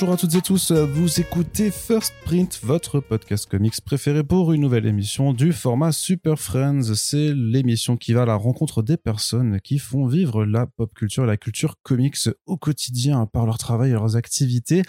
Bonjour toutes et tous, vous écoutez First Print, votre podcast comics préféré pour une nouvelle émission du format Super Friends. C'est l'émission qui va à la rencontre des personnes qui font vivre la pop culture et la culture comics au quotidien par leur travail et leurs activités.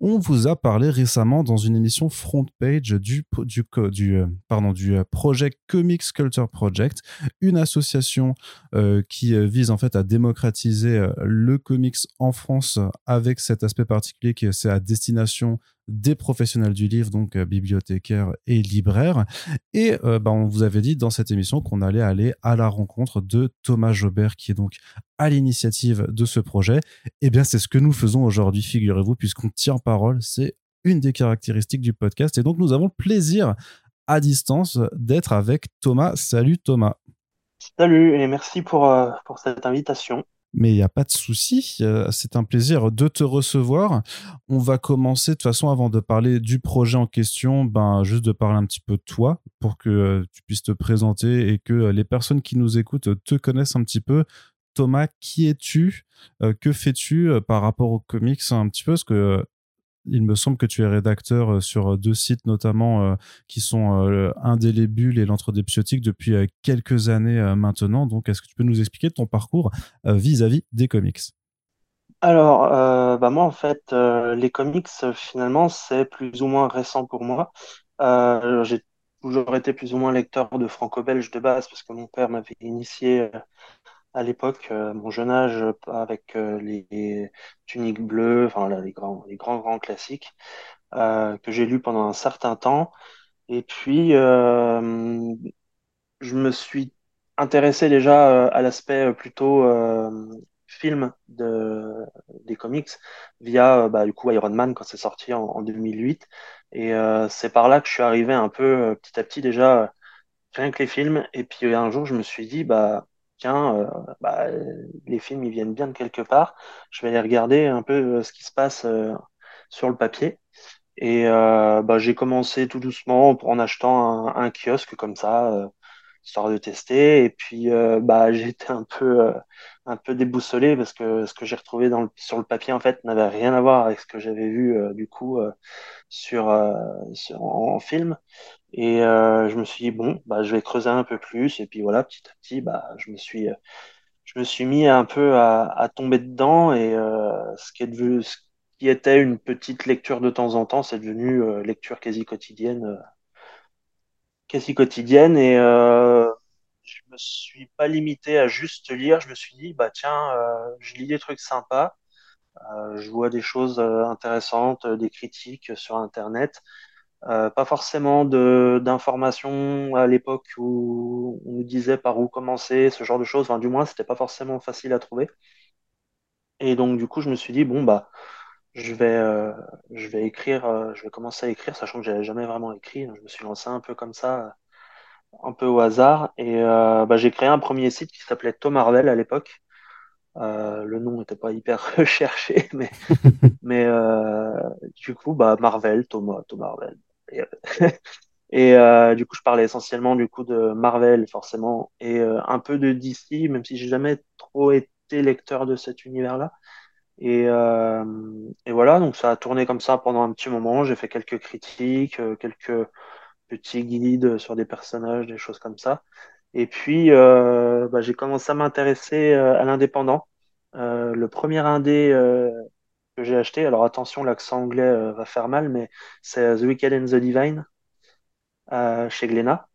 On vous a parlé récemment dans une émission front page du, du, euh, pardon, du euh, projet Comics Culture Project, une association euh, qui vise en fait à démocratiser le comics en France avec cet aspect particulier que c'est destination des professionnels du livre, donc euh, bibliothécaires et libraires. Et euh, bah, on vous avait dit dans cette émission qu'on allait aller à la rencontre de Thomas Jobert, qui est donc à l'initiative de ce projet. Et eh bien, c'est ce que nous faisons aujourd'hui, figurez-vous, puisqu'on tient parole. C'est une des caractéristiques du podcast. Et donc, nous avons le plaisir à distance d'être avec Thomas. Salut Thomas. Salut et merci pour, euh, pour cette invitation mais il n'y a pas de souci. Euh, c'est un plaisir de te recevoir. On va commencer de toute façon avant de parler du projet en question, ben juste de parler un petit peu de toi pour que euh, tu puisses te présenter et que euh, les personnes qui nous écoutent te connaissent un petit peu. Thomas, qui es-tu? Que fais-tu par rapport aux comics un petit peu? Il me semble que tu es rédacteur euh, sur euh, deux sites notamment euh, qui sont Indélébule et l'Entre des Psiotiques depuis quelques années maintenant. Donc, est-ce que tu peux nous expliquer ton parcours vis-à-vis des comics? Alors, bah moi, en fait, les comics, finalement, c'est plus ou moins récent pour moi. j'ai toujours été plus ou moins lecteur de franco-belge de base parce que mon père m'avait initié à l'époque, euh, mon jeune âge, avec euh, les, tuniques bleues, enfin les grands, les grands, grands classiques, euh, que j'ai lus pendant un certain temps. Et puis, je me suis intéressé déjà à l'aspect plutôt film de, des comics via bah, du coup Iron Man quand c'est sorti en, en, 2008. Et c'est par là que je suis arrivé un peu petit à petit déjà, rien que les films. Et puis un jour, je me suis dit, bah, tiens, euh, bah, les films ils viennent bien de quelque part, je vais aller regarder un peu euh, ce qui se passe euh, sur le papier. Et bah, j'ai commencé tout doucement en achetant un, kiosque comme ça, histoire de tester. Et puis bah, été un peu, un peu déboussolé parce que ce que j'ai retrouvé dans le, sur le papier en fait n'avait rien à voir avec ce que j'avais vu du coup en film. Et euh, je me suis dit, bon, bah, je vais creuser un peu plus. Et puis voilà, petit à petit, bah, je me suis, je me suis mis un peu à, tomber dedans. Et euh, ce, qui est devenu, ce qui était une petite lecture de temps en temps, c'est devenu euh, lecture quasi quotidienne. Euh, quasi quotidienne. Et euh, je me suis pas limité à juste lire. Je me suis dit, bah tiens, je lis des trucs sympas. je vois des choses intéressantes, des critiques sur Internet. Euh, pas forcément d'informations à l'époque où on nous disait par où commencer, ce genre de choses. Enfin, du moins, c'était pas forcément facile à trouver. Et donc, du coup, je me suis dit, bon, bah, je vais, euh, je vais écrire, euh, je vais commencer à écrire, sachant que j'avais jamais vraiment écrit. je me suis lancé un peu comme ça, un peu au hasard. Et bah, j'ai créé un premier site qui s'appelait Tom Marvel à l'époque. le nom n'était pas hyper recherché, mais, mais du coup, bah, Marvel, Thomas, Tom Marvel. Et, euh, du coup, je parlais essentiellement du coup de Marvel, forcément, et euh, un peu de DC, même si j'ai jamais trop été lecteur de cet univers-là. Et, euh, et, voilà, donc ça a tourné comme ça pendant un petit moment. J'ai fait quelques critiques, quelques petits guides sur des personnages, des choses comme ça. Et puis, bah, j'ai commencé à m'intéresser à l'indépendant. le premier indé que j'ai acheté. Alors attention, l'accent anglais euh, va faire mal, mais c'est euh, The Wicked and the Divine euh, chez Glénat.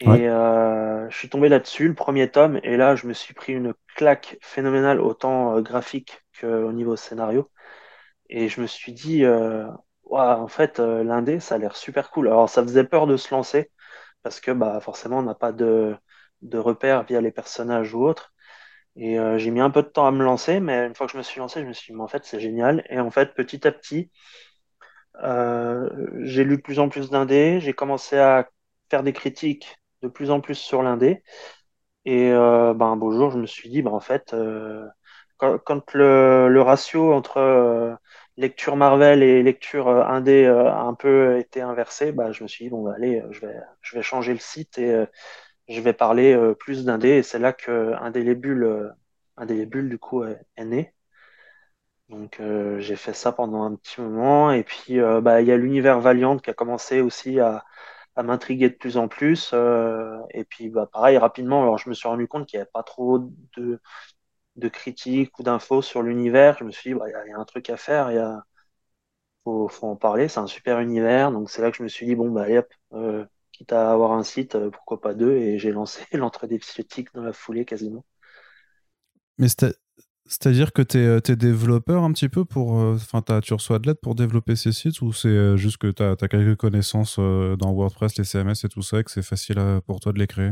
Et je suis tombé là-dessus, le premier tome, et là je me suis pris une claque phénoménale, autant graphique qu'au niveau scénario. Et je me suis dit, en fait, l'indé, ça a l'air super cool. Alors ça faisait peur de se lancer, parce que bah, forcément on n'a pas de, de repères via les personnages ou autres. Et euh, j'ai mis un peu de temps à me lancer, mais une fois que je me suis lancé, je me suis dit, mais en fait, c'est génial. Et en fait, petit à petit, euh, j'ai lu de plus en plus d'indés, j'ai commencé à faire des critiques de plus en plus sur l'indé. Et euh, ben, un beau jour, je me suis dit, ben, en fait, euh, quand, le, ratio entre lecture Marvel et lecture indé a un peu été inversé, ben, je me suis dit, bon, ben, allez, je vais, je vais changer le site et je vais parler euh, plus d'indé et c'est là que Indélébule, euh, Indélébule du coup est, né. Donc j'ai fait ça pendant un petit moment. Et puis bah, il y a l'univers Valiant qui a commencé aussi à, m'intriguer de plus en plus. et puis bah, pareil, rapidement, alors je me suis rendu compte qu'il n'y avait pas trop de, de critiques ou d'infos sur l'univers. Je me suis dit, bah, il y, a un truc à faire, il faut, en parler, c'est un super univers. Donc c'est là que je me suis dit, bon, bah, allez, hop, euh, quitte à avoir un site, euh, pourquoi pas deux, et j'ai lancé l'entrée psychotiques dans la foulée quasiment. Mais c'est-à-dire que tu es, es, développeur un petit peu pour. Euh, enfin, tu reçois de l'aide pour développer ces sites ou c'est juste que tu as, quelques connaissances dans WordPress, les CMS et tout ça et que c'est facile pour toi de les créer?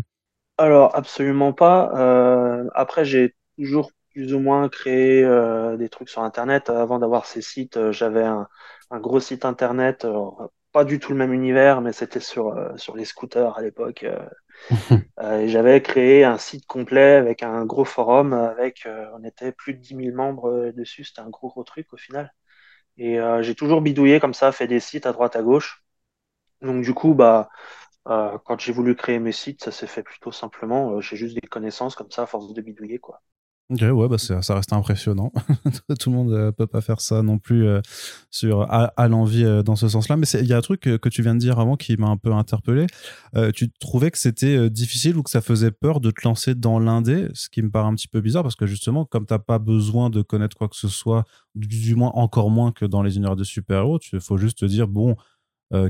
Alors, absolument pas. après, j'ai toujours plus ou moins créé euh, des trucs sur Internet. Avant d'avoir ces sites, euh, j'avais un, gros site Internet, euh, pas du tout le même univers, mais c'était sur, sur les scooters à l'époque. j'avais créé un site complet avec un gros forum, avec on était plus de 10 000 membres dessus. C'était un gros gros truc au final. Et j'ai toujours bidouillé comme ça, fait des sites à droite à gauche. Donc du coup, bah quand j'ai voulu créer mes sites, ça s'est fait plutôt simplement. j'ai juste des connaissances comme ça à force de bidouiller quoi. Ok, ouais, bah ça reste impressionnant. Tout le monde euh, peut pas faire ça non plus euh, sur, à, l'envie euh, dans ce sens-là. Mais il y a un truc que tu viens de dire avant qui m'a un peu interpellé. tu trouvais que c'était difficile ou que ça faisait peur de te lancer dans l'indé, ce qui me paraît un petit peu bizarre parce que justement, comme tu n'as pas besoin de connaître quoi que ce soit, du, moins encore moins que dans les univers de super-héros, il faut juste te dire, bon,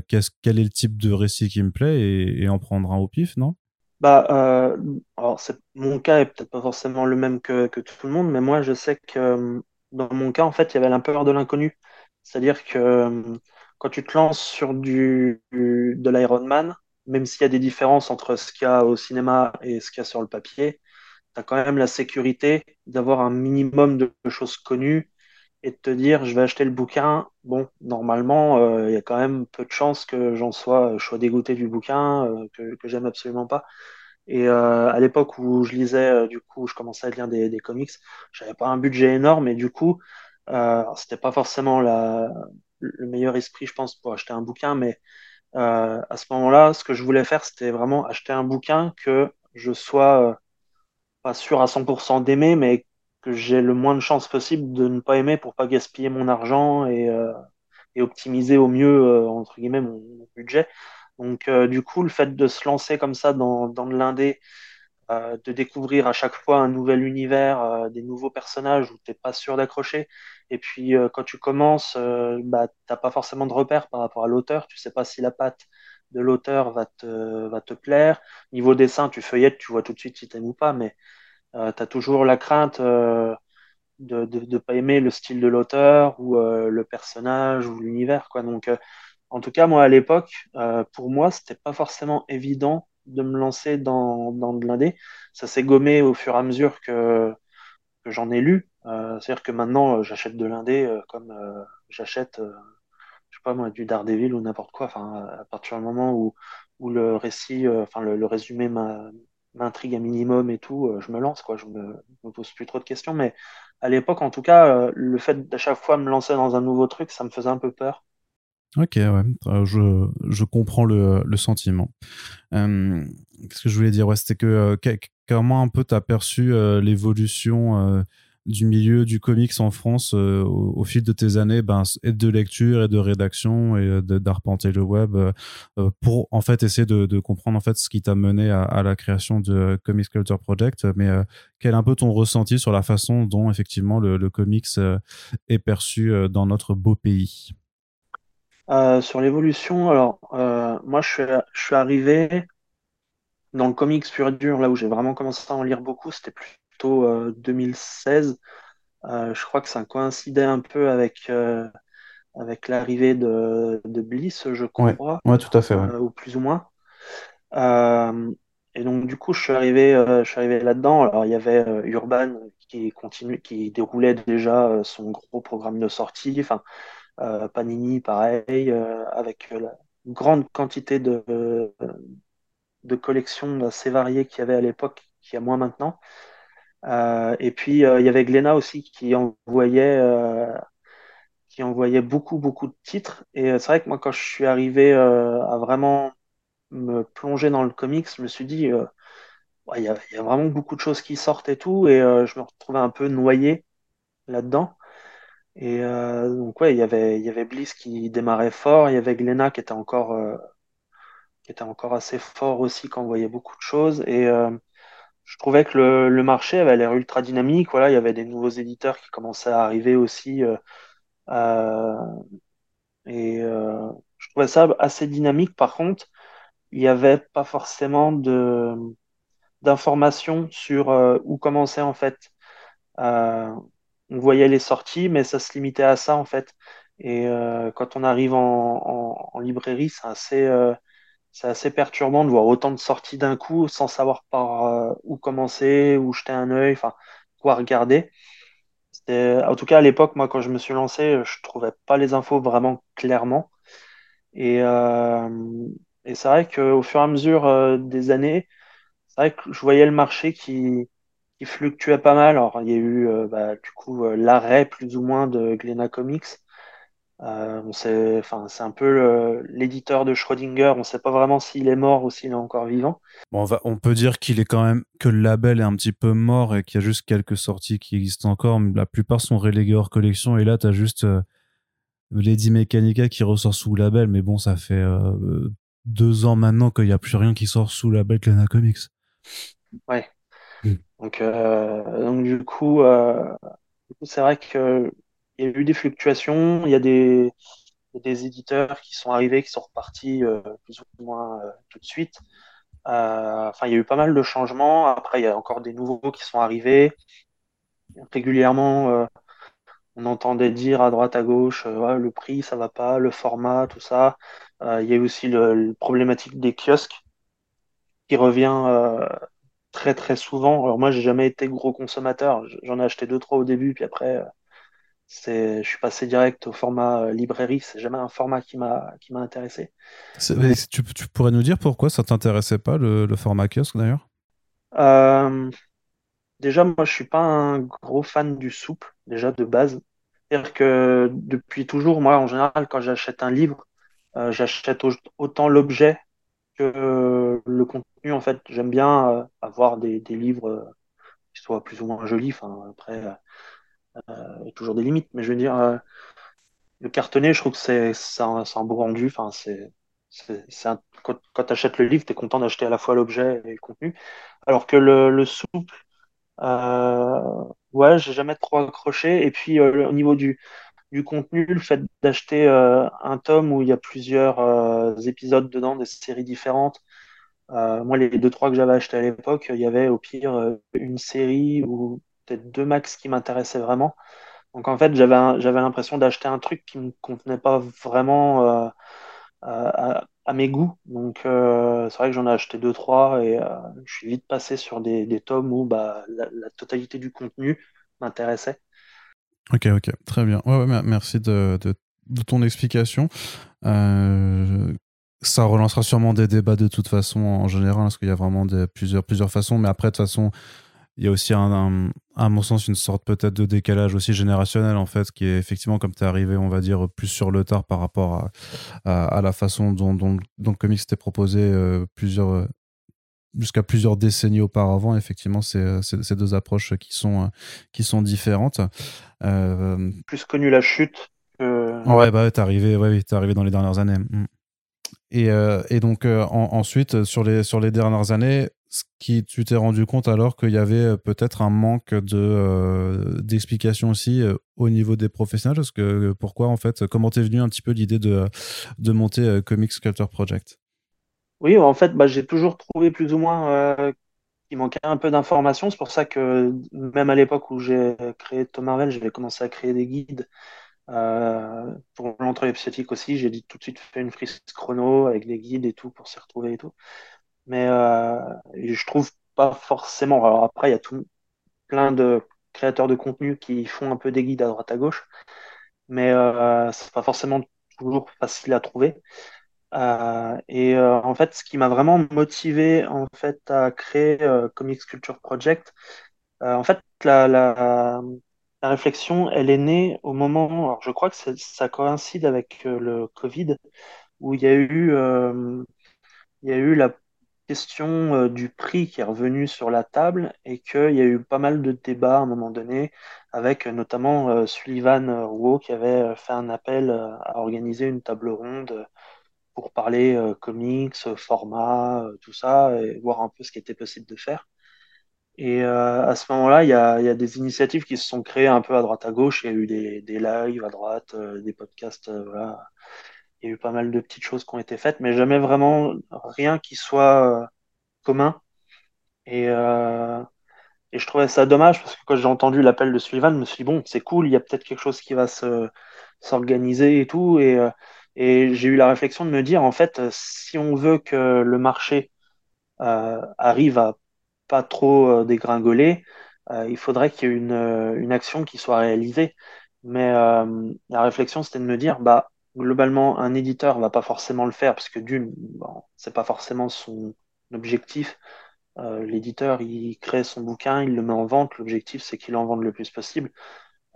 quel est le type de récit qui me plaît et, et en prendre un au pif, non? Bah, euh, alors c'est, mon cas est peut-être pas forcément le même que, que, tout le monde, mais moi je sais que euh, dans mon cas, en fait, il y avait la peur de l'inconnu. C'est-à-dire que euh, quand tu te lances sur du, de l'Iron Man, même s'il y a des différences entre ce qu'il y a au cinéma et ce qu'il y a sur le papier, tu quand même la sécurité d'avoir un minimum de choses connues et de te dire je vais acheter le bouquin. Bon, normalement, euh, il y a quand même peu de chances que j'en sois, je sois dégoûté du bouquin, que, que j'aime absolument pas. Et euh, à l'époque où je lisais, euh, du coup, je commençais à lire des, des comics, j'avais pas un budget énorme, et du coup, euh, c'était pas forcément la, le meilleur esprit, je pense, pour acheter un bouquin, mais euh, à ce moment-là, ce que je voulais faire, c'était vraiment acheter un bouquin que je sois euh, pas sûr à 100% d'aimer, mais que j'ai le moins de chances possible de ne pas aimer pour pas gaspiller mon argent et, euh, et optimiser au mieux, entre guillemets, mon, budget. Donc, euh, du coup, le fait de se lancer comme ça dans, dans l'indé, euh, de découvrir à chaque fois un nouvel univers, euh, des nouveaux personnages où tu n'es pas sûr d'accrocher. Et puis, quand tu commences, bah, tu n'as pas forcément de repères par rapport à l'auteur. Tu sais pas si la patte de l'auteur va te, va te plaire. Niveau dessin, tu feuillettes, tu vois tout de suite si tu aimes ou pas, mais tu as toujours la crainte de ne de, de pas aimer le style de l'auteur ou le personnage ou l'univers. quoi. Donc, en tout cas, moi, à l'époque, euh, pour moi, c'était pas forcément évident de me lancer dans, dans de l'indé. Ça s'est gommé au fur et à mesure que, que j'en ai lu. Euh, C'est-à-dire que maintenant, euh, j'achète de l'indé euh, comme euh, j'achète, je sais pas moi, du Daredevil ou n'importe quoi. Enfin, à partir du moment où, où le récit, enfin, le, le, résumé m'intrigue un minimum et tout, je me lance, quoi. Je me, me pose plus trop de questions. Mais à l'époque, en tout cas, le fait d'à chaque fois me lancer dans un nouveau truc, ça me faisait un peu peur. Ok, ouais, euh, je, je comprends le, le sentiment. Euh, Qu'est-ce que je voulais dire? C'était que euh, comment un peu tu as perçu euh, l'évolution du milieu du comics en France au, fil de tes années ben, et de lecture et de rédaction et d'arpenter le web pour en fait essayer de, comprendre en fait ce qui t'a mené à, la création de Comics Culture Project. Mais quel est un peu ton ressenti sur la façon dont effectivement le, comics est perçu dans notre beau pays? Euh, sur l'évolution, alors euh, moi je suis, je suis arrivé dans le comics pur et dur, là où j'ai vraiment commencé à en lire beaucoup, c'était plutôt euh, 2016. Euh, je crois que ça coïncidait un peu avec, euh, avec l'arrivée de, de Bliss, je crois, ouais, ouais tout à fait, ouais. ou plus ou moins. et donc du coup, je suis arrivé, je suis arrivé là-dedans. Alors il y avait Urban qui continue, qui déroulait déjà son gros programme de sortie. Enfin, Panini, pareil, avec la grande quantité de, de collections assez variées qu'il y avait à l'époque, qu'il y a moins maintenant. Euh, et puis, il y avait Glénat aussi qui envoyait, qui envoyait beaucoup, beaucoup de titres. Et c'est vrai que moi, quand je suis arrivé à vraiment me plonger dans le comics, je me suis dit, il y, a, vraiment beaucoup de choses qui sortent et tout, et je me retrouvais un peu noyé là-dedans. Et donc ouais, il y avait y avait Bliss qui démarrait fort, il y avait Glenna qui était encore qui était encore assez fort aussi quand on voyait beaucoup de choses. Et je trouvais que le, marché avait l'air ultra dynamique. Voilà, il y avait des nouveaux éditeurs qui commençaient à arriver aussi. Euh, et euh, je trouvais ça assez dynamique. Par contre, il n'y avait pas forcément de d'informations sur euh, où commencer en fait. Euh, on voyait les sorties, mais ça se limitait à ça en fait. Et euh, quand on arrive en, librairie, c'est assez, euh, c'est assez perturbant de voir autant de sorties d'un coup sans savoir par euh, où commencer, où jeter un œil, enfin quoi regarder. En tout cas à l'époque, moi quand je me suis lancé, je trouvais pas les infos vraiment clairement. Et, euh, c'est vrai qu'au fur et à mesure euh, des années, c'est vrai que je voyais le marché qui, qui fluctuait pas mal. Alors, il y a eu euh, bah, du coup euh, l'arrêt plus ou moins de Glénat Comics. Euh, on sait, enfin, c'est un peu le- l'éditeur de Schrödinger. On ne sait pas vraiment s'il est mort ou s'il est encore vivant. Bon, on, va, on peut dire qu'il est quand même que le label est un petit peu mort et qu'il y a juste quelques sorties qui existent encore, mais la plupart sont reléguées hors collection. Et là, tu as juste euh, Lady Mechanica qui ressort sous label, mais bon, ça fait euh, deux ans maintenant qu'il n'y a plus rien qui sort sous label Glénat Comics. Ouais. Mm. Donc, euh, donc euh, du coup, c'est vrai que il y a eu des fluctuations. Il y a des, des éditeurs qui sont arrivés, qui sont repartis euh, plus ou moins euh, tout de suite. Euh, enfin, il y a eu pas mal de changements. Après, il y a encore des nouveaux qui sont arrivés. Régulièrement, on entendait dire à droite, à gauche, le prix, ça va pas, le format, tout ça. Il y a eu aussi le problématique des kiosques qui revient très très souvent. Alors moi, j'ai jamais été gros consommateur. J'en ai acheté deux, trois au début, puis après, c'est, je suis passé direct au format euh, librairie. C'est jamais un format qui m'a qui m'a intéressé. Tu, tu pourrais nous dire pourquoi ça t'intéressait pas le, le format kiosque d'ailleurs? Euh, déjà, moi, je suis pas un gros fan du souple, déjà de base. C'est-à-dire que depuis toujours, moi, en général, quand j'achète un livre, euh, j'achète au- autant l'objet que euh, le contenu. En fait, j'aime bien avoir des, des livres qui soient plus ou moins jolis. Enfin, après, il y a toujours des limites, mais je veux dire, euh, le cartonné, je trouve que c'est un, beau rendu. Enfin, quand, tu achètes le livre, tu es content d'acheter à la fois l'objet et le contenu. Alors que le, le souple, euh, ouais, j'ai jamais trop accroché. Et puis, euh, au niveau du, contenu, le fait d'acheter euh, un tome où il y a plusieurs euh, épisodes dedans, des séries différentes. Euh, moi, les deux, trois que j'avais achetés à l'époque, il y avait au pire euh, une série ou deux max qui m'intéressaient vraiment. Donc en fait, j'avais l'impression d'acheter un truc qui me convenait pas vraiment euh, à, à- mes goûts. Donc euh, c'est vrai que j'en ai acheté deux, trois et euh, je suis vite passé sur des, des tomes où bah, la, totalité du contenu m'intéressait. Ok, ok, très bien. Ouais, ouais, mer- merci de, de, ton explication. Euh, ça relancera sûrement des débats de toute façon en général, parce qu'il y a vraiment des, plusieurs, plusieurs façons. Mais après, de toute façon, il y a aussi, un- à mon sens, une sorte peut-être de décalage aussi générationnel, en fait, qui est effectivement, comme tu es arrivé, on va dire, plus sur le tard par rapport à, à, à la façon dont, dont, dont le comics était proposé euh, plusieurs, euh, jusqu'à plusieurs décennies auparavant. Effectivement, c'est c'est- ces deux approches qui sont, euh, qui sont différentes. Euh, Plus connu la chute que... Ouais, bah, t'es arrivé, ouais, t'es arrivé dans les dernières années. Mm. Et, euh, et donc, euh, en- ensuite, euh, sur les, sur les dernières années, ce qui, tu t'es rendu compte alors qu'il y avait euh, peut-être un manque de, euh, d'explication aussi euh, au niveau des professionnels? Parce que, pourquoi, en fait, comment t'es venu un petit peu l'idée de, de monter euh, Comics Culture Project? Oui, en fait, bah, j'ai toujours trouvé plus ou moins qu'il manquait un peu d'informations. C'est pour ça que même à l'époque où j'ai créé Tom Marvel, j'avais commencé à créer des guides pour l'entrée épisodique aussi, j'ai tout de suite fait une frise chrono avec des guides et tout pour s'y retrouver et tout. Mais euh, je trouve pas forcément. Alors après, il y a tout plein de créateurs de contenu qui font un peu des guides à droite à gauche, mais euh, c'est pas forcément toujours facile à trouver. Euh, et en fait, ce qui m'a vraiment motivé en fait à créer euh, Comics Culture Project, en fait, la, la, réflexion, elle est née au moment, alors je crois que ça, coïncide avec le Covid, où il y a eu, il y a eu la question euh, du prix qui est revenue sur la table et qu'il y a eu pas mal de débats à un moment donné avec notamment Sullivan Rouault qui avait fait un appel à organiser une table ronde pour parler comics, format, tout ça, et voir un peu ce qui était possible de faire. Et à ce moment-là, il y a, y a, des initiatives qui se sont créées un peu à droite à gauche. Il y a eu des, des lives à droite, des podcasts, voilà. Il y a eu pas mal de petites choses qui ont été faites, mais jamais vraiment rien qui soit commun. Et, euh, et je trouvais ça dommage parce que quand j'ai entendu l'appel de Sullivan, je me suis dit, bon, c'est cool, il y a peut-être quelque chose qui va se, s'organiser et tout. Et, euh, et j'ai eu la réflexion de me dire, en fait, si on veut que le marché euh, arrive à pas trop euh, dégringoler, euh, il faudrait qu'il y ait une, une action qui soit réalisée. Mais la réflexion, c'était de me dire, bah, globalement, un éditeur va pas forcément le faire parce que d'une, bon, c'est pas forcément son objectif. Euh, l'éditeur, il crée son bouquin, il le met en vente. L'objectif, c'est qu'il en vende le plus possible.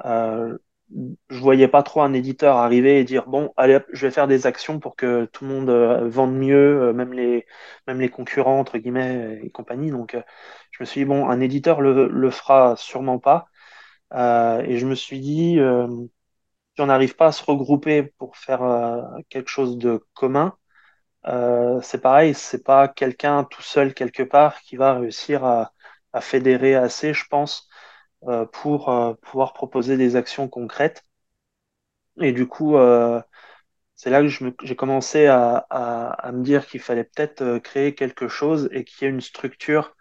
Euh, je voyais pas trop un éditeur arriver et dire bon, allez, je vais faire des actions pour que tout le monde euh, vende mieux, euh, même les même les concurrents entre guillemets et compagnie. Donc, je me suis dit bon, un éditeur le, le fera sûrement pas. et je me suis dit si on n'arrive pas à se regrouper pour faire quelque chose de commun, euh, c'est pareil, c'est pas quelqu'un tout seul quelque part qui va réussir à, à fédérer assez, je pense, euh, pour euh, pouvoir proposer des actions concrètes. Et du coup, euh, c'est là que j'ai commencé à, à, me dire qu'il fallait peut-être euh, créer quelque chose et qu'il y ait une structure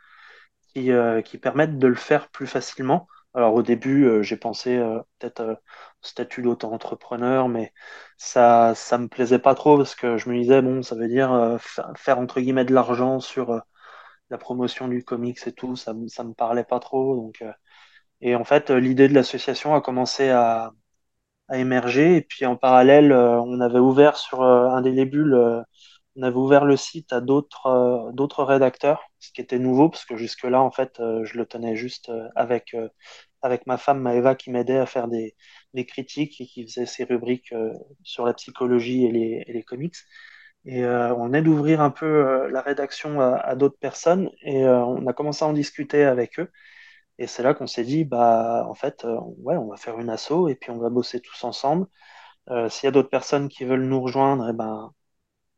qui, euh, qui permette de le faire plus facilement. Alors au début, euh, j'ai pensé euh, peut-être euh, statut d'auto-entrepreneur, mais ça ça me plaisait pas trop parce que je me disais bon, ça veut dire euh, faire, entre guillemets de l'argent sur euh, la promotion du comics et tout, ça ça me parlait pas trop. Donc euh, et en fait, l'idée de l'association a commencé à, émerger et puis en parallèle, on avait ouvert sur un des débuts on avait ouvert le site à d'autres d'autres rédacteurs, ce qui était nouveau parce que jusque-là, en fait, je le tenais juste avec avec ma femme Maëva qui m'aidait à faire des, des critiques et qui faisait ses rubriques sur la psychologie et les, les comics. Et euh, on est d'ouvrir un peu euh, la rédaction à, d'autres personnes et euh, on a commencé à en discuter avec eux. Et c'est là qu'on s'est dit, bah en fait, ouais, on va faire une asso et puis on va bosser tous ensemble. S'il y a d'autres personnes qui veulent nous rejoindre, eh ben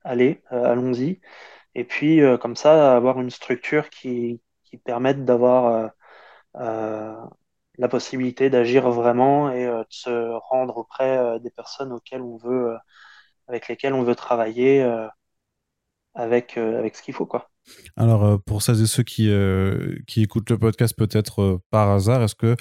allez, euh, allons-y. Et puis, euh, comme ça, avoir une structure qui, qui permette d'avoir euh, la possibilité d'agir vraiment et de se rendre auprès des personnes auxquelles on veut, avec lesquelles on veut travailler avec, avec ce qu'il faut, quoi. Alors, pour celles et ceux qui, qui écoutent le podcast peut-être par hasard, est-ce que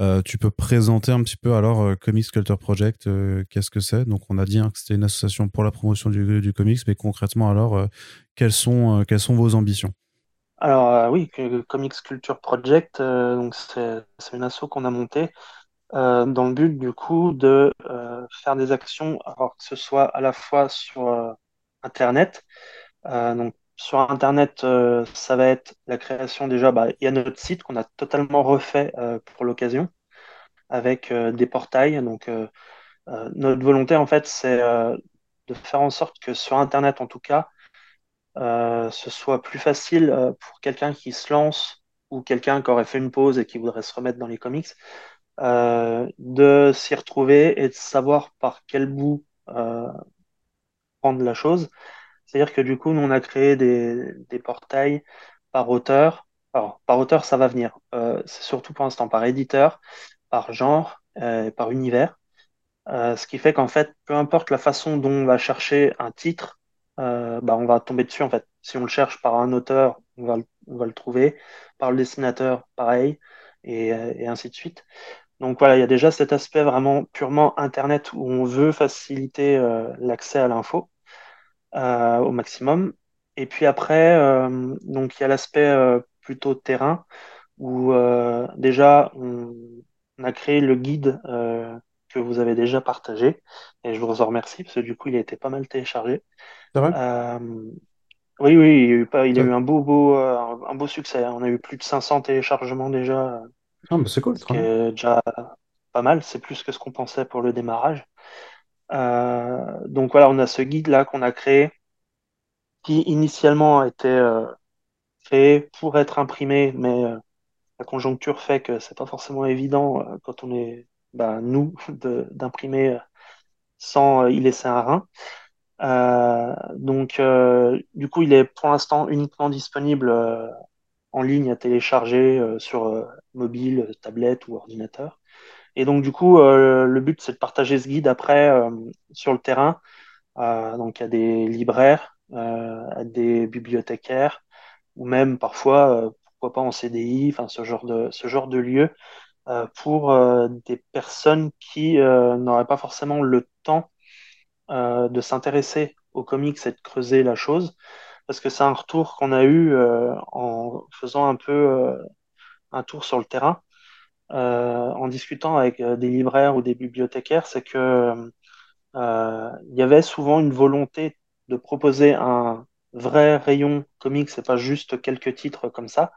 euh, tu peux présenter un petit peu alors euh, Comics Culture Project, euh, qu'est-ce que c'est? Donc on a dit hein, que c'était une association pour la promotion du, du comics, mais concrètement alors, euh, quelles, sont, quelles sont vos ambitions? Alors oui, Comics Culture Project, donc c'est une asso qu'on a montée dans le but du coup de faire des actions, alors que ce soit à la fois sur Internet, donc sur Internet, euh, ça va être la création déjà, bah, il y a notre site qu'on a totalement refait euh, pour l'occasion avec euh, des portails. Donc, notre volonté, en fait, c'est de faire en sorte que sur Internet, en tout cas, ce soit plus facile pour quelqu'un qui se lance ou quelqu'un qui aurait fait une pause et qui voudrait se remettre dans les comics, de s'y retrouver et de savoir par quel bout prendre la chose. C'est-à-dire que du coup, nous, on a créé des, portails par auteur. Alors, par auteur, ça va venir. Euh, c'est surtout pour l'instant par éditeur, par genre, euh, par univers. Euh, ce qui fait qu'en fait, peu importe la façon dont on va chercher un titre, euh, bah, on va tomber dessus en fait. Si on le cherche par un auteur, on va, le trouver. Par le dessinateur, pareil, et, ainsi de suite. Donc voilà, il y a déjà cet aspect vraiment purement Internet où on veut faciliter euh, l'accès à l'info euh, au maximum. Et puis après, donc il y a l'aspect plutôt terrain où déjà on, a créé le guide que vous avez déjà partagé et je vous en remercie parce que du coup il a été pas mal téléchargé. C'est vrai? Euh, oui, oui, il y a eu, pas, il a eu un beau, beau, un beau succès. On a eu plus de 500 téléchargements déjà. Ah, bah c'est cool. Ce qui est déjà pas mal. C'est plus que ce qu'on pensait pour le démarrage. Euh, donc voilà, on a ce guide là qu'on a créé qui initialement a été euh, créé pour être imprimé, mais euh, la conjoncture fait que c'est pas forcément évident quand on est bah, nous d'imprimer sans y laisser un rein. Euh, donc, euh, du coup, il est pour l'instant uniquement disponible euh, en ligne à télécharger sur mobile, tablette ou ordinateur. Et donc, du coup, le but, c'est de partager ce guide après sur le terrain. donc, a des libraires, des bibliothécaires, ou même parfois, pourquoi pas en CDI, enfin, ce genre de, ce genre de lieu, pour des personnes qui n'auraient pas forcément le temps euh, de s'intéresser aux comics et de creuser la chose, parce que c'est un retour qu'on a eu euh, en faisant un peu euh, un tour sur le terrain, en discutant avec des libraires ou des bibliothécaires, c'est que il y avait souvent une volonté de proposer un vrai rayon comics, c'est pas juste quelques titres comme ça,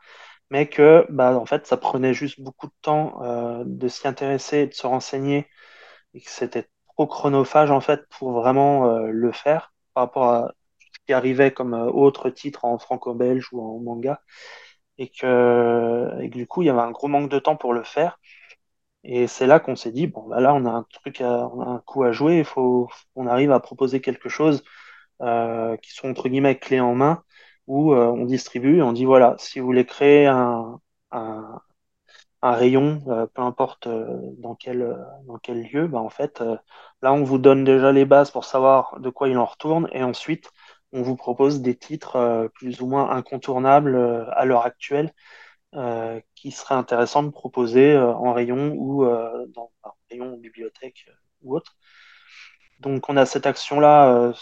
mais que bah, en fait ça prenait juste beaucoup de temps de s'y intéresser, de se renseigner, et que c'était chronophage en fait pour vraiment euh, le faire par rapport à ce qui arrivait comme euh, autre titre en franco-belge ou en manga. Et que, et du coup il y avait un gros manque de temps pour le faire. Et c'est là qu'on s'est dit bon bah là on a un truc on un coup à jouer il faut qu'on arrive à proposer quelque chose euh, qui sont entre guillemets clés en main où on distribue on dit voilà si vous voulez créer un, rayon, euh, peu importe euh, dans quel, euh, lieu, bah, en fait, là, on vous donne déjà les bases pour savoir de quoi il en retourne, et ensuite, on vous propose des titres plus ou moins incontournables à l'heure actuelle, qui seraient intéressants de proposer en rayon ou dans un rayon bibliothèque ou autre. Donc, on a cette action-là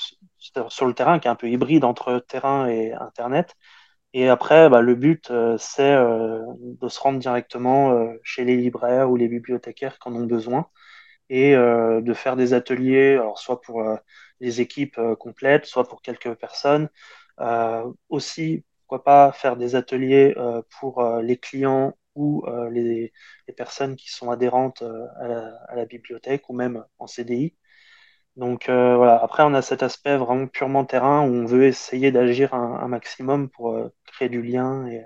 sur le terrain qui est un peu hybride entre terrain et Internet. Et après, bah, le but, euh, c'est euh, de se rendre directement euh, chez les libraires ou les bibliothécaires qui en ont besoin et de faire des ateliers, soit pour les équipes complètes, soit pour quelques personnes. aussi, pourquoi pas faire des ateliers pour les clients ou les, personnes qui sont adhérentes à, la, bibliothèque ou même en CDI. Donc euh, voilà, après on a cet aspect vraiment purement terrain où on veut essayer d'agir un, maximum pour euh, créer du lien et,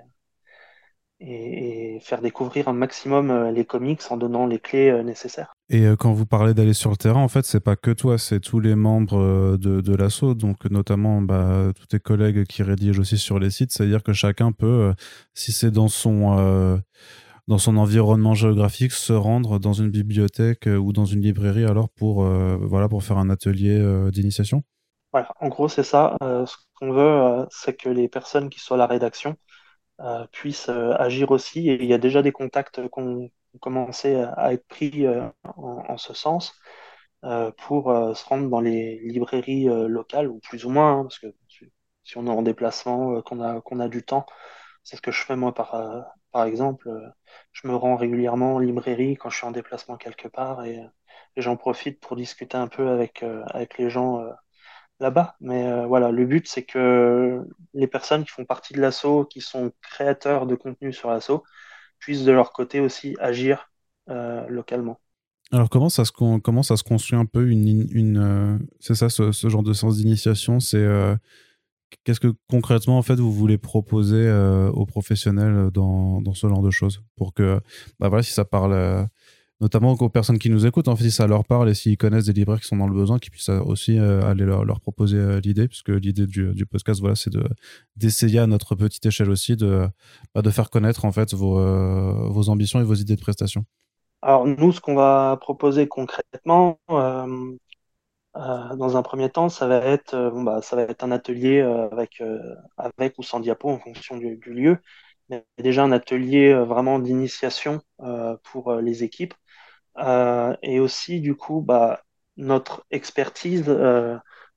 faire découvrir un maximum euh, les comics en donnant les clés nécessaires. Et quand vous parlez d'aller sur le terrain, en fait, c'est pas que toi, c'est tous les membres de, de l'assaut, donc notamment bah, tous tes collègues qui rédigent aussi sur les sites, c'est-à-dire que chacun peut, si c'est dans son dans son environnement géographique, se rendre dans une bibliothèque euh, ou dans une librairie alors pour, euh, voilà, pour faire un atelier euh, d'initiation? Voilà, en gros, c'est ça. ce qu'on veut, c'est que les personnes qui sont à la rédaction puissent agir aussi. Et il y a déjà des contacts qui ont commencé à être pris en, ce sens pour se rendre dans les librairies locales, ou plus ou moins, hein, parce que si on est en déplacement, qu'on a, qu'on a du temps, c'est ce que je fais moi par, par exemple. Euh, je me rends régulièrement en librairie quand je suis en déplacement quelque part et, j'en profite pour discuter un peu avec, euh, les gens là-bas. Mais voilà, le but c'est que les personnes qui font partie de l'assaut, qui sont créateurs de contenu sur l'assaut, puissent de leur côté aussi agir localement. Alors comment ça se comment ça se construit un peu une, une c'est ça ce, ce, genre de sens d'initiation c'est Qu'est-ce que concrètement en fait vous voulez proposer euh, aux professionnels euh, dans, dans, ce genre de choses pour que bah voilà si ça parle euh, notamment aux personnes qui nous écoutent en fait si ça leur parle et s'ils connaissent des libraires qui sont dans le besoin qu'ils puissent aussi aller leur, leur proposer l'idée puisque l'idée du, du, podcast voilà c'est de d'essayer à notre petite échelle aussi de bah, de faire connaître en fait vos, vos ambitions et vos idées de prestation. Alors nous ce qu'on va proposer concrètement euh, dans un premier temps, ça va être, euh, bon, bah, ça va être un atelier euh, avec, avec ou sans diapo en fonction du, lieu, mais déjà un atelier vraiment d'initiation pour les équipes. et aussi, du coup, bah, notre expertise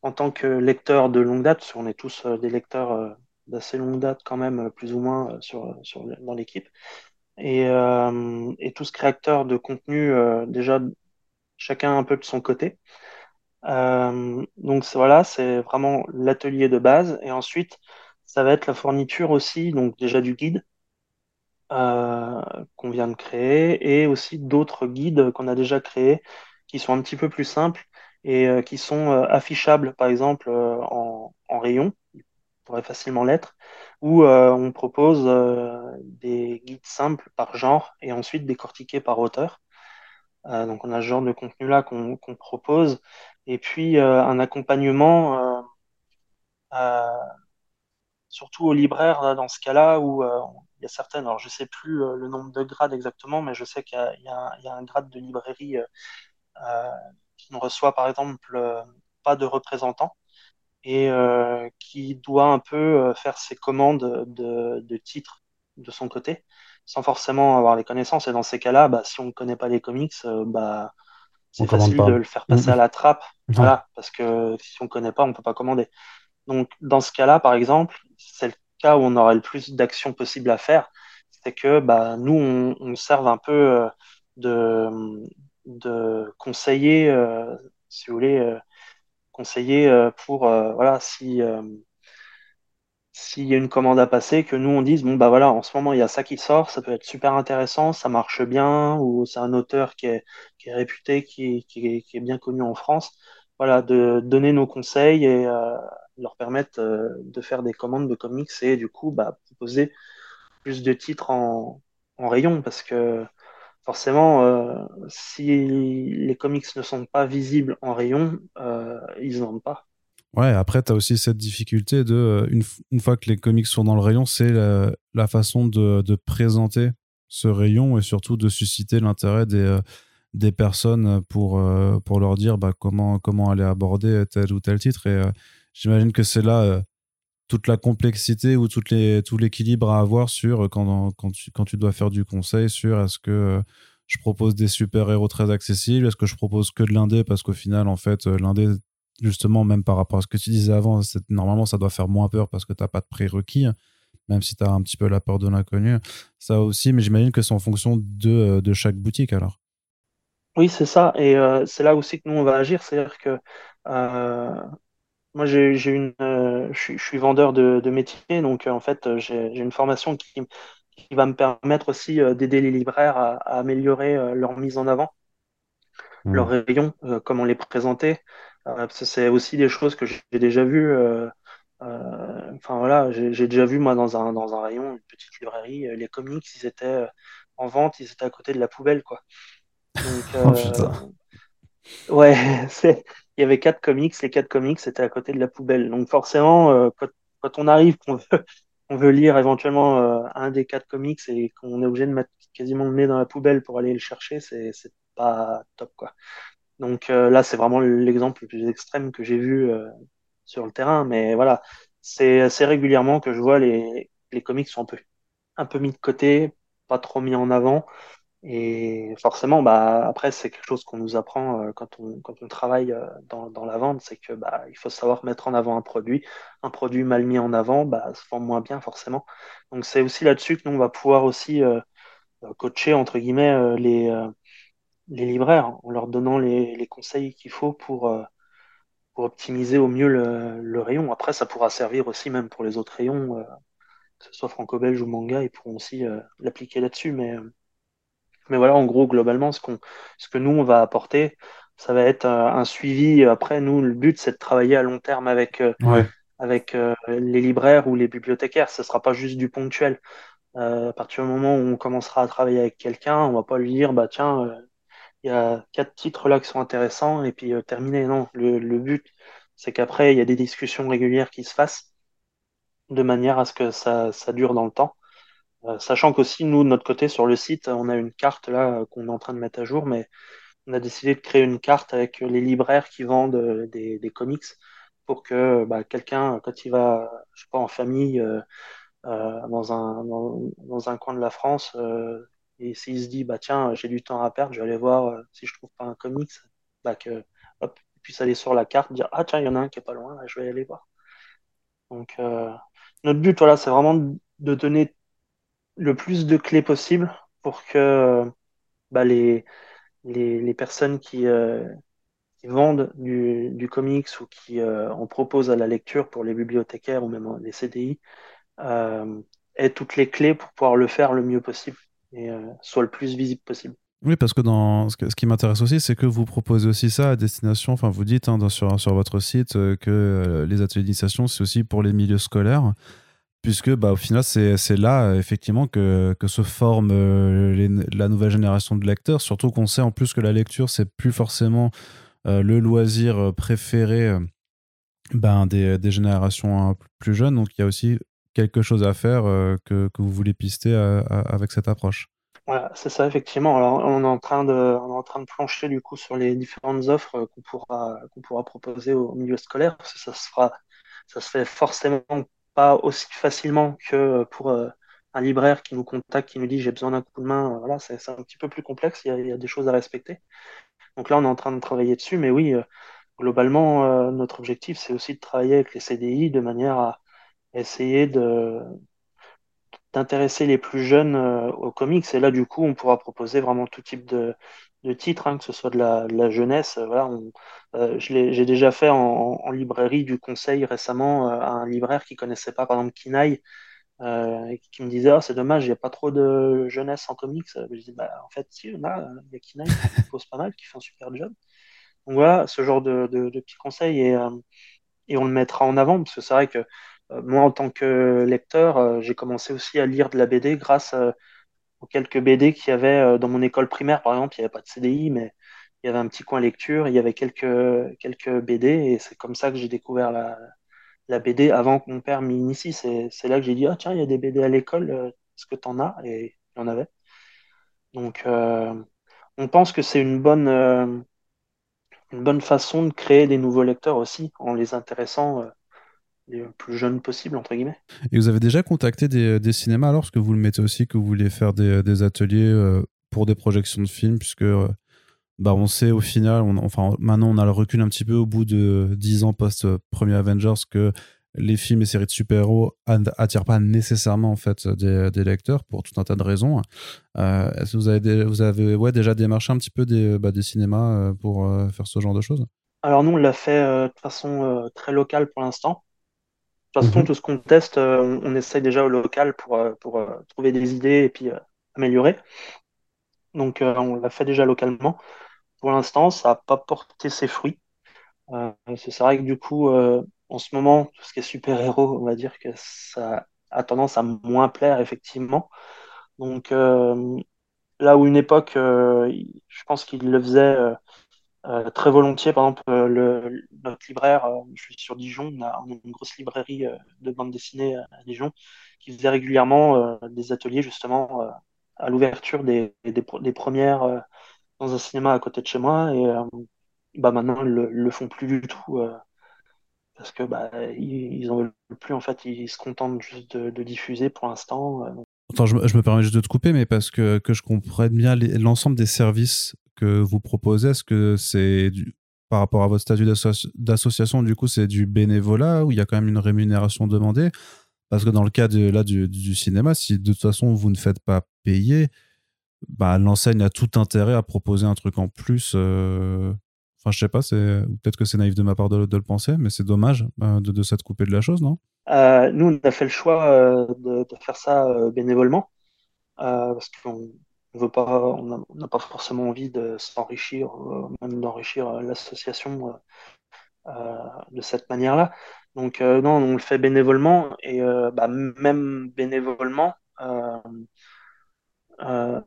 en tant que lecteur de longue date, parce qu'on est tous des lecteurs d'assez longue date quand même, plus ou moins sur, sur, dans l'équipe, et, et tous créateurs de contenu, déjà chacun un peu de son côté. Euh, donc voilà, c'est vraiment l'atelier de base. Et ensuite, ça va être la fourniture aussi, donc déjà du guide euh, qu'on vient de créer, et aussi d'autres guides qu'on a déjà créés, qui sont un petit peu plus simples et euh, qui sont affichables, par exemple, en, en, rayon, ils pourraient facilement l'être, où on propose des guides simples par genre et ensuite décortiqués par auteur. donc on a ce genre de contenu-là qu'on propose. Et puis un accompagnement surtout aux libraires dans ce cas-là où il y a certaines, alors je sais plus le nombre de grades exactement, mais je sais qu'il y, a un grade de librairie qui ne reçoit par exemple pas de représentant et euh, qui doit un peu euh, faire ses commandes de, titres de son côté sans forcément avoir les connaissances. Et dans ces cas-là, bah, si on ne connaît pas les comics, euh, bah, c'est facile de le faire passer à la trappe. Voilà, parce que si on ne connaît pas, on ne peut pas commander. Donc, dans ce cas-là, par exemple, c'est le cas où on aurait le plus d'actions possibles à faire. C'est que bah, nous, on, on serve un peu de, de conseiller, si vous voulez, conseiller euh, pour euh, voilà si euh, s'il y a une commande à passer, que nous on dise bon bah voilà en ce moment il y a ça qui sort, ça peut être super intéressant, ça marche bien ou c'est un auteur qui est, qui est réputé, qui, qui, est, bien connu en France. Voilà, de donner nos conseils et leur permettre de faire des commandes de comics et du coup bah, proposer plus de titres en, en rayon parce que forcément, euh, si les comics ne sont pas visibles en rayon, euh, ils n'en vendent pas. Ouais, après, tu as aussi cette difficulté de, euh, une, une, fois que les comics sont dans le rayon, c'est la, façon de, de, présenter ce rayon et surtout de susciter l'intérêt des, des personnes pour, pour leur dire bah, comment, comment aller aborder tel ou tel titre. Et j'imagine que c'est là toute la complexité ou toutes les, tout l'équilibre à avoir sur euh, quand, quand, tu, quand tu dois faire du conseil sur est-ce que euh, je propose des super-héros très accessibles, est-ce que je propose que de l'indé parce qu'au final, en fait, euh, l'indé, justement, même par rapport à ce que tu disais avant, normalement, ça doit faire moins peur parce que tu n'as pas de prérequis, hein, même si tu as un petit peu la peur de l'inconnu. Ça aussi, mais j'imagine que c'est en fonction de, de chaque boutique alors. Oui, c'est ça. Et c'est là aussi que nous, on va agir. C'est-à-dire que moi, j'ai une, euh, je, suis, vendeur de, de métier, donc euh, en fait, euh, j'ai une formation qui, qui, va me permettre aussi d'aider les libraires à, améliorer leur mise en avant, mmh. leur rayon, comment les présenter. C'est aussi des choses que j'ai déjà vues. enfin voilà, j'ai déjà vu moi dans un, dans un rayon, une petite librairie, les comics, ils étaient en vente, ils étaient à côté de la poubelle, quoi. Donc, oh, ouais, c'est il y avait quatre comics, les quatre comics étaient à côté de la poubelle. Donc forcément, euh, quand, on arrive, qu'on veut, on veut lire éventuellement euh, un des quatre comics et qu'on est obligé de mettre quasiment le nez dans la poubelle pour aller le chercher, c'est pas top quoi. Donc euh, là, c'est vraiment l'exemple le plus extrême que j'ai vu sur le terrain. Mais voilà, c'est assez régulièrement que je vois les, les comics sont un peu, un peu mis de côté, pas trop mis en avant. Et forcément, bah, après, c'est quelque chose qu'on nous apprend euh, quand, on, quand on travaille euh, dans, dans la vente, c'est que bah, il faut savoir mettre en avant un produit. Un produit mal mis en avant, bah, se vend moins bien forcément. Donc c'est aussi là-dessus que nous, on va pouvoir aussi euh, coacher, entre guillemets, les, les libraires en leur donnant les, les conseils qu'il faut pour, pour optimiser au mieux le, le, rayon. Après, ça pourra servir aussi même pour les autres rayons, que ce soit franco-belge ou manga, ils pourront aussi l'appliquer là-dessus. Mais mais voilà, en gros, globalement, ce, qu'on, ce que nous, on va apporter, ça va être euh, un suivi. Après, nous, le but, c'est de travailler à long terme avec, euh, avec euh, les libraires ou les bibliothécaires. Ce ne sera pas juste du ponctuel. à partir du moment où on commencera à travailler avec quelqu'un, on va pas lui dire, bah tiens, il y a quatre titres là qui sont intéressants et puis terminer. Non, le, le but, c'est qu'après, il y a des discussions régulières qui se fassent de manière à ce que ça, ça dure dans le temps. Euh, sachant qu'aussi, nous, de notre côté, sur le site, on a une carte là euh, qu'on est en train de mettre à jour, mais on a décidé de créer une carte avec les libraires qui vendent euh, des, des comics pour que bah, quelqu'un, quand il va, je sais pas, en famille, euh, dans, un, dans, un coin de la France, euh, et s'il se dit, bah tiens, j'ai du temps à perdre, je vais aller voir si je trouve pas un comics, bah que, il puisse aller sur la carte, dire, ah tiens, il y en a un qui est pas loin, je vais aller voir. Donc, notre but, voilà, c'est vraiment de donner le plus de clés possible pour que bah, les, les, les, personnes qui, euh, qui vendent du, du, comics ou qui euh, en proposent à la lecture pour les bibliothécaires ou même les CDI euh, aient toutes les clés pour pouvoir le faire le mieux possible et euh, soit le plus visible possible. Oui, parce que dans ce, qui m'intéresse aussi, c'est que vous proposez aussi ça à destination. Enfin, vous dites hein, sur, sur votre site euh, que les ateliers d'initiation, c'est aussi pour les milieux scolaires. puisque bah, au final, c'est là, effectivement, que, que se forme euh, la nouvelle génération de lecteurs, surtout qu'on sait en plus que la lecture, c'est plus forcément euh, le loisir préféré ben, des, des, générations plus jeunes, donc il y a aussi quelque chose à faire que, que, vous voulez pister avec cette approche? Voilà, c'est ça, effectivement. Alors, on est en train de, on est en train de plancher du coup sur les différentes offres qu'on pourra, qu'on pourra proposer au milieu scolaire, parce que ça se fera, ça se fait forcément pas aussi facilement que pour euh, un libraire qui nous contacte, qui nous dit j'ai besoin d'un coup de main. Voilà, c'est un petit peu plus complexe, il y, a, il y, a, des choses à respecter. Donc là, on est en train de travailler dessus, mais oui, euh, globalement, euh, notre objectif, c'est aussi de travailler avec les CDI de manière à essayer de d'intéresser les plus jeunes aux comics. Et là, du coup, on pourra proposer vraiment tout type de, de titres, hein, que ce soit de la, de la jeunesse. Voilà, on, euh, j'ai déjà fait en, en, librairie du conseil récemment euh, à un libraire qui connaissait pas, par exemple, Kinaï, euh, qui me disait oh, c'est dommage, il n'y a pas trop de jeunesse en comics. Je dis bah, en fait, si, on a, il y a Kinaï qui pose pas mal, qui fait un super job. Donc voilà, ce genre de, de, de petits conseils et, euh, et on le mettra en avant parce que c'est vrai que euh, moi, en tant que lecteur, j'ai commencé aussi à lire de la BD grâce aux quelques BD qu'il y avait dans mon école primaire, par exemple. Il n'y avait pas de CDI, mais il y avait un petit coin lecture, il y avait quelques, quelques BD, et c'est comme ça que j'ai découvert la, la BD avant que mon père m'y initie. C'est là que j'ai dit, ah tiens, il y a des BD à l'école, est-ce que tu en as? Et il y en avait. Donc, euh, on pense que c'est une bonne, euh, une bonne façon de créer des nouveaux lecteurs aussi, en les intéressant euh, les plus jeunes possible, entre guillemets. Et vous avez déjà contacté des, des cinémas alors, parce que vous le mettez aussi que vous voulez faire des, des ateliers pour des projections de films, puisque bah on sait au final, on, enfin maintenant on a le recul un petit peu au bout de 10 ans post-premier Avengers que les films et séries de super-héros attirent pas nécessairement en fait des, des, lecteurs pour tout un tas de raisons. Euh, Est-ce que vous avez, vous avez ouais, déjà démarché un petit peu des, bah, des cinémas euh, pour euh, faire ce genre de choses? Alors nous on l'a fait euh, de façon euh, très locale pour l'instant. De toute façon, tout ce qu'on teste, on, on, essaye déjà au local pour, pour trouver des idées et puis améliorer. Donc on l'a fait déjà localement pour l'instant, ça n'a pas porté ses fruits. Euh, c'est vrai que du coup, euh, en ce moment, tout ce qui est super-héros, on va dire que ça a tendance à moins plaire, effectivement. Donc, euh, là où une époque, euh, je pense qu'il le faisait euh, très volontiers, par exemple, le, notre libraire, je suis sur Dijon, on a, une grosse librairie de bande dessinée à Dijon, qui faisait régulièrement des ateliers, justement, à l'ouverture des, des, premières dans un cinéma à côté de chez moi et euh, bah maintenant ils le, le font plus du tout euh, parce que bah ils, ils en veulent plus en fait ils se contentent juste de, diffuser pour l'instant. Euh. Attends, je, je, me permets juste de te couper, mais parce que, que je comprenne bien l'ensemble des services que vous proposez, est-ce que c'est par rapport à votre statut d'association, du coup, c'est du bénévolat ou il y a quand même une rémunération demandée? Parce que dans le cas de, là, du, cinéma, si de toute façon vous ne faites pas payer, bah, l'enseigne a tout intérêt à proposer un truc en plus. Euh... Enfin, je sais pas, c'est peut-être que c'est naïf de ma part de, le penser, mais c'est dommage euh, de, de s'être coupé de la chose, non? Euh, Nous, on a fait le choix de, de, faire ça bénévolement parce qu'on veut pas, on n'a pas forcément envie de s'enrichir, même d'enrichir l'association de cette manière-là. Donc non, on le fait bénévolement et bah, même bénévolement. Euh,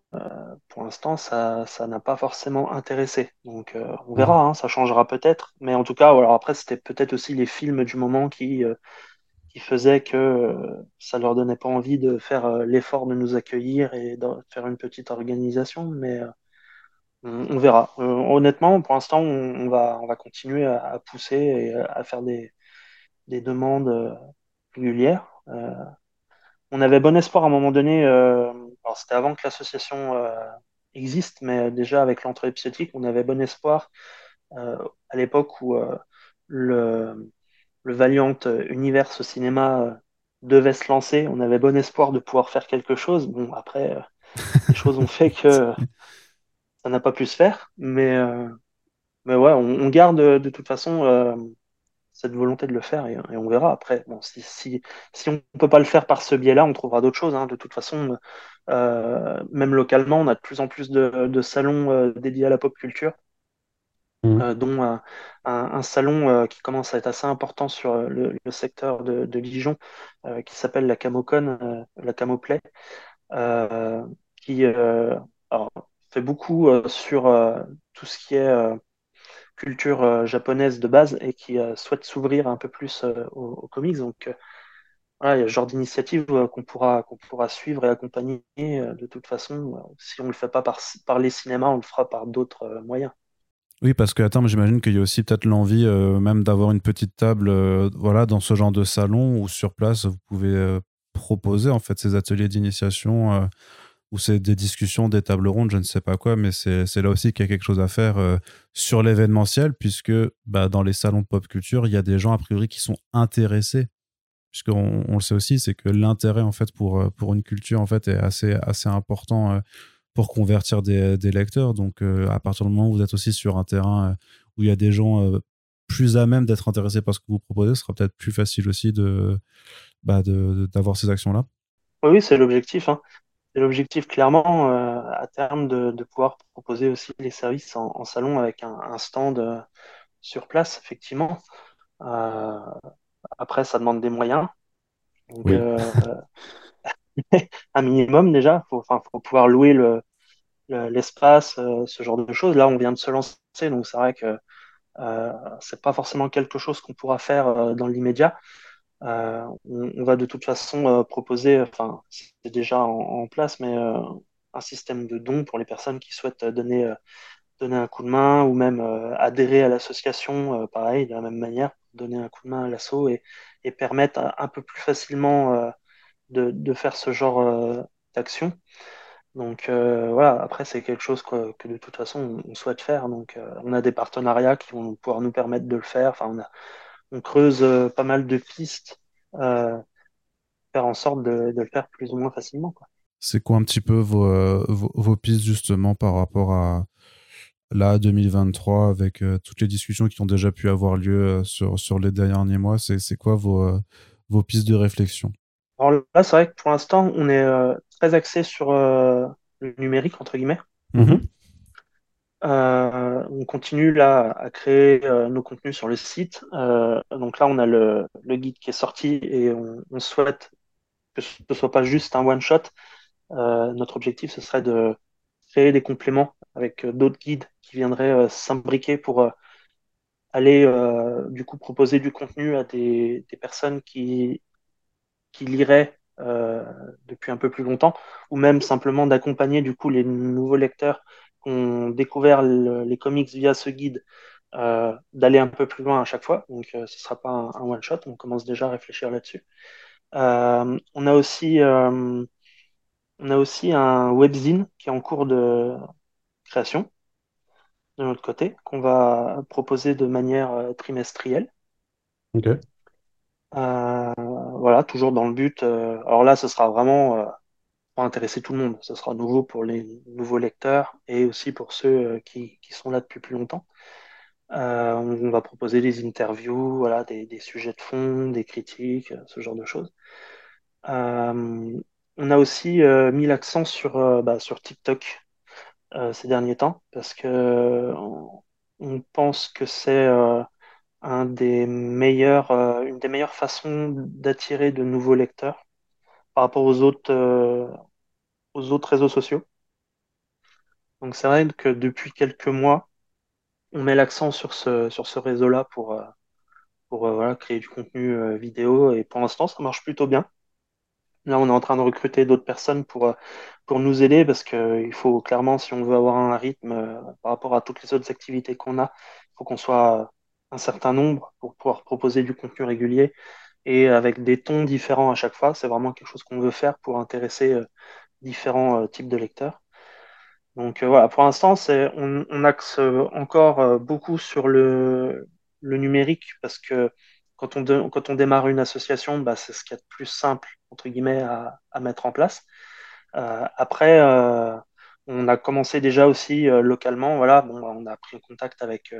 pour l'instant, ça, ça n'a pas forcément intéressé. Donc, euh, on verra, hein, ça changera peut-être. Mais en tout cas, alors après, c'était peut-être aussi les films du moment qui, euh, qui faisaient que ça leur donnait pas envie de faire l'effort de nous accueillir et de faire une petite organisation. Mais on, on, verra. honnêtement, pour l'instant, on, va, on va continuer à, pousser et à faire des, des demandes régulières. on avait bon espoir à un moment donné c'était avant que l'association euh, existe, mais déjà avec l'entrée psychotique, on avait bon espoir euh, à l'époque où euh, le, le Valiant Universe au cinéma euh, devait se lancer. On avait bon espoir de pouvoir faire quelque chose. Bon, après, euh, les choses ont fait que ça n'a pas pu se faire, mais, euh, mais ouais, on, on, garde de toute façon cette volonté de le faire et, et on verra après. Bon, si, si, si on ne peut pas le faire par ce biais-là, on trouvera d'autres choses. Hein. De toute façon, euh, même localement, on a de plus en plus de, de salons euh, dédiés à la pop culture. Mhm. dont un, un- salon qui commence à être assez important sur le, secteur de, Dijon, qui s'appelle la Camocon, la Camoplay, euh, qui fait beaucoup sur tout ce qui est culture euh, japonaise de base et qui euh, souhaite s'ouvrir un peu plus euh, aux, comics. Donc, euh, il y a ce genre d'initiative euh, qu'on pourra, pourra suivre et accompagner euh, de toute façon. Euh, si on ne le fait pas par, les cinémas, on le fera par d'autres euh, moyens. Oui, parce que attends, j'imagine qu'il y a aussi peut-être l'envie euh, même d'avoir une petite table euh, voilà, dans ce genre de salon où sur place, vous pouvez euh, proposer en fait ces ateliers d'initiation ou c'est des discussions, des tables rondes, je ne sais pas quoi, mais c'est là aussi qu'il y a quelque chose à faire sur l'événementiel, puisque bah, dans les salons de pop culture, il y a des gens a priori qui sont intéressés, puisqu'on on le sait aussi, c'est que l'intérêt en fait pour, pour une culture en fait est assez, assez important pour convertir des, des lecteurs. Donc euh, à partir du moment où vous êtes aussi sur un terrain euh, où il y a des gens euh, plus à même d'être intéressés par ce que vous proposez, ce sera peut-être plus facile aussi de, bah, d'avoir ces actions-là. Oui, oui, c'est l'objectif. Hein. C'est l'objectif clairement euh, à terme de, de pouvoir proposer aussi les services en, en salon avec un, un stand euh, sur place, effectivement. Euh, après, ça demande des moyens. Donc, Oui. un minimum déjà. Faut, enfin, faut pouvoir louer le, le- l'espace, euh, ce genre de choses. Là, on vient de se lancer, donc c'est vrai que euh, c'est pas forcément quelque chose qu'on pourra faire euh, dans l'immédiat. Euh, on, va de toute façon proposer, enfin, c'est déjà en, place, mais un système de dons pour les personnes qui souhaitent donner, un coup de main ou même adhérer à l'association, pareil, de la même manière, donner un coup de main à l'asso et, et permettre un, peu plus facilement de, de faire ce genre euh, d'action. Donc euh, voilà, après c'est quelque chose que, que de toute façon on, souhaite faire. Donc euh, on a des partenariats qui vont pouvoir nous permettre de le faire. Enfin, on a, on creuse pas mal de pistes, faire en sorte de, de le faire plus ou moins facilement, quoi. C'est quoi un petit peu vos, vos, pistes justement par rapport à là 2023 avec toutes les discussions qui ont déjà pu avoir lieu sur, sur les derniers mois? C'est, c'est quoi vos, vos pistes de réflexion? Alors là, c'est vrai que pour l'instant, on est euh, très axé sur euh, le numérique, entre guillemets. Mhm. Euh, on continue là à créer nos contenus sur le site. Donc là, on a le, le guide qui est sorti et on, on souhaite que ce ne soit pas juste un one-shot. Notre objectif, ce serait de créer des compléments avec d'autres guides qui viendraient s'imbriquer pour aller du coup proposer du contenu à des, des personnes qui, qui liraient euh, depuis un peu plus longtemps, ou même simplement d'accompagner du coup les nouveaux lecteurs qui ont découvert le- les comics via ce guide, euh, d'aller un peu plus loin à chaque fois. Donc euh, ce ne sera pas un, un one-shot, on commence déjà à réfléchir là-dessus. Euh, on a aussi, euh, on a aussi un webzine qui est en cours de création de notre côté, qu'on va proposer de manière trimestrielle. Euh, voilà, toujours dans le but. euh, alors là, ce sera vraiment euh, pour intéresser tout le monde. Ce sera nouveau pour les nouveaux lecteurs et aussi pour ceux euh, qui, sont là depuis plus longtemps. On, va proposer des interviews, voilà, des, sujets de fond, des critiques, ce genre de choses. On a aussi mis l'accent sur, bah, TikTok ces derniers temps parce que on, pense que c'est un des meilleurs, euh, une des meilleures façons d'attirer de nouveaux lecteurs par rapport aux autres, euh, aux autres réseaux sociaux. Donc c'est vrai que depuis quelques mois, on met l'accent sur ce, sur ce réseau-là pour, euh, pour voilà, créer du contenu vidéo et pour l'instant, ça marche plutôt bien. Là, on est en train de recruter d'autres personnes pour, pour nous aider parce que euh, il faut clairement, si on veut avoir un rythme par rapport à toutes les autres activités qu'on a, il faut qu'on soit un certain nombre pour pouvoir proposer du contenu régulier et avec des tons différents à chaque fois. C'est vraiment quelque chose qu'on veut faire pour intéresser euh, différents euh, types de lecteurs. Donc euh, voilà, pour l'instant, on, on axe encore beaucoup sur le, le numérique parce que quand on, quand on démarre une association, bah, c'est ce qu'il y a de plus simple, entre guillemets, à, mettre en place. Après, on a commencé déjà aussi localement, voilà, bon, bah, on a pris contact avec,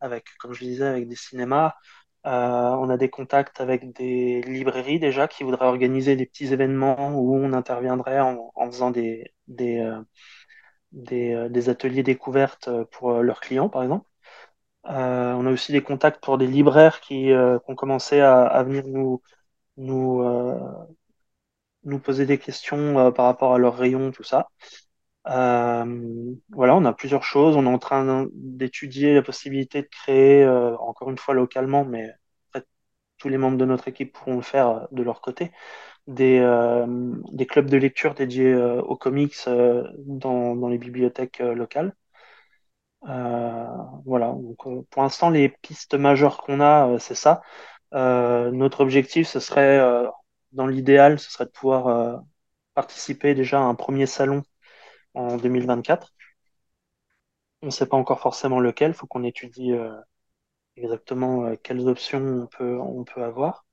avec, comme je disais, avec des cinémas. Euh, on a des contacts avec des librairies déjà qui voudraient organiser des petits événements où on interviendrait en, faisant des, des, euh, euh, des ateliers découvertes euh, pour euh, leurs clients, par exemple. on a aussi des contacts pour des libraires qui, ont commencé à, venir nous, nous, nous poser des questions par rapport à leurs rayons, tout ça. Euh, voilà, on a plusieurs choses. On est en train d'étudier la possibilité de créer, euh, encore une fois localement, mais tous les membres de notre équipe pourront le faire euh, de leur côté, des, des clubs de lecture dédiés aux comics dans, dans, les bibliothèques locales. voilà, donc pour l'instant, les pistes majeures qu'on a, c'est ça. notre objectif, ce serait, dans l'idéal, ce serait de pouvoir participer déjà à un premier salon en 2024. On ne sait pas encore forcément lequel, il faut qu'on étudie euh, exactement euh, quelles options on peut, avoir.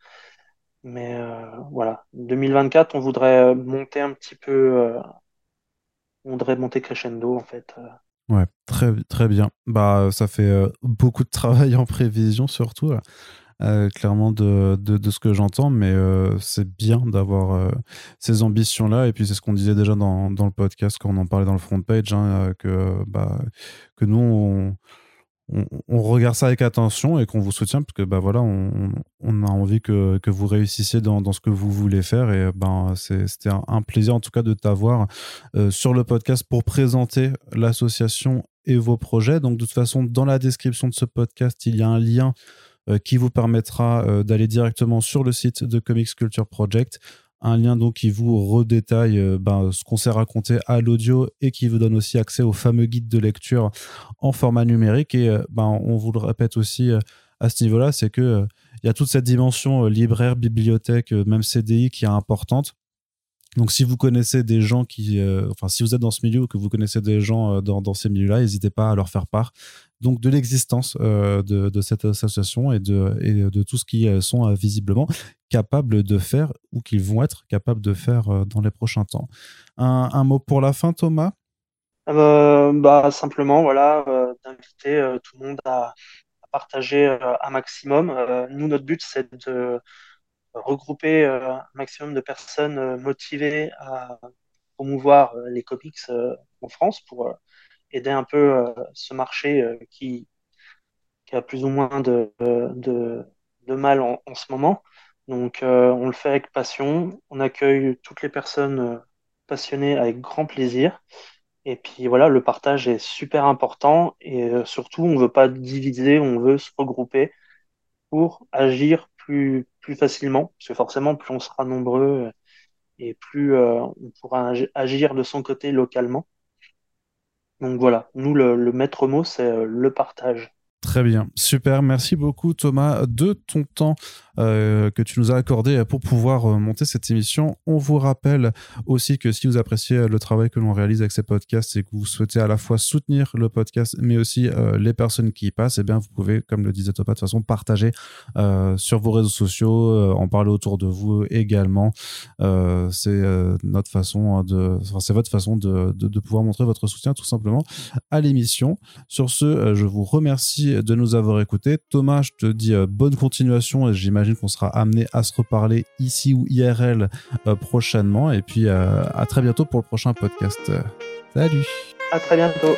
Mais euh, voilà, 2024, on voudrait monter un petit peu, on voudrait monter crescendo en fait. Ouais, très, très bien. Bah, ça fait beaucoup de travail en prévision surtout. Euh, clairement de, de, ce que j'entends, mais euh, c'est bien d'avoir euh, ces ambitions-là. Et puis c'est ce qu'on disait déjà dans, dans, le podcast quand on en parlait dans le front page, hein, que, bah, que nous, on, regarde ça avec attention et qu'on vous soutient parce que bah voilà on, on a envie que, que, vous réussissiez dans, dans, ce que vous voulez faire et ben c'était un, plaisir en tout cas de t'avoir sur le podcast pour présenter l'association et vos projets donc de toute façon dans la description de ce podcast il y a un lien qui vous permettra euh, d'aller directement sur le site de Comics Culture Project. Un lien donc qui vous redétaille euh, ben, ce qu'on s'est raconté à l'audio et qui vous donne aussi accès au fameux guide de lecture en format numérique. Et ben, on vous le répète aussi à ce niveau-là, c'est que il y a toute cette dimension libraire, bibliothèque, même CDI qui est importante. Donc, si vous connaissez des gens qui, enfin, si vous êtes dans ce milieu ou que vous connaissez des gens dans, dans, ces milieux-là, n'hésitez pas à leur faire part donc de l'existence euh, de, cette association et de, tout ce qu'ils euh, sont euh, visiblement capables de faire ou qu'ils vont être capables de faire dans les prochains temps. Un, mot pour la fin, Thomas? Bah, Simplement, voilà, d'inviter tout le monde à, partager un maximum. nous, notre but, c'est de regrouper un maximum de personnes motivées à promouvoir les comics en France pour aider un peu euh, ce marché euh, qui, a plus ou moins de, mal en, ce moment. Donc euh, on le fait avec passion, on accueille toutes les personnes passionnées avec grand plaisir. Et puis voilà, le partage est super important et surtout, on ne veut pas diviser, on veut se regrouper pour agir plus, facilement, parce que forcément, plus on sera nombreux et plus on pourra agir de son côté localement. Donc voilà, nous, le, maître mot, c'est euh, le partage. Très bien, super. Merci beaucoup Thomas de ton temps euh, que tu nous as accordé pour pouvoir euh, monter cette émission. On vous rappelle aussi que si vous appréciez le travail que l'on réalise avec ces podcasts et que vous souhaitez à la fois soutenir le podcast mais aussi euh, les personnes qui y passent, eh bien vous pouvez, comme le disait Thomas, de toute façon partager sur vos réseaux sociaux, en parler autour de vous également. c'est notre façon de, enfin, c'est votre façon de, de pouvoir montrer votre soutien tout simplement à l'émission. Sur ce, je vous remercie de nous avoir écoutés. Thomas, je te dis euh, bonne continuation et j'imagine qu'on sera amené à se reparler ici ou IRL euh, prochainement. Et puis euh, à très bientôt pour le prochain podcast. Salut À très bientôt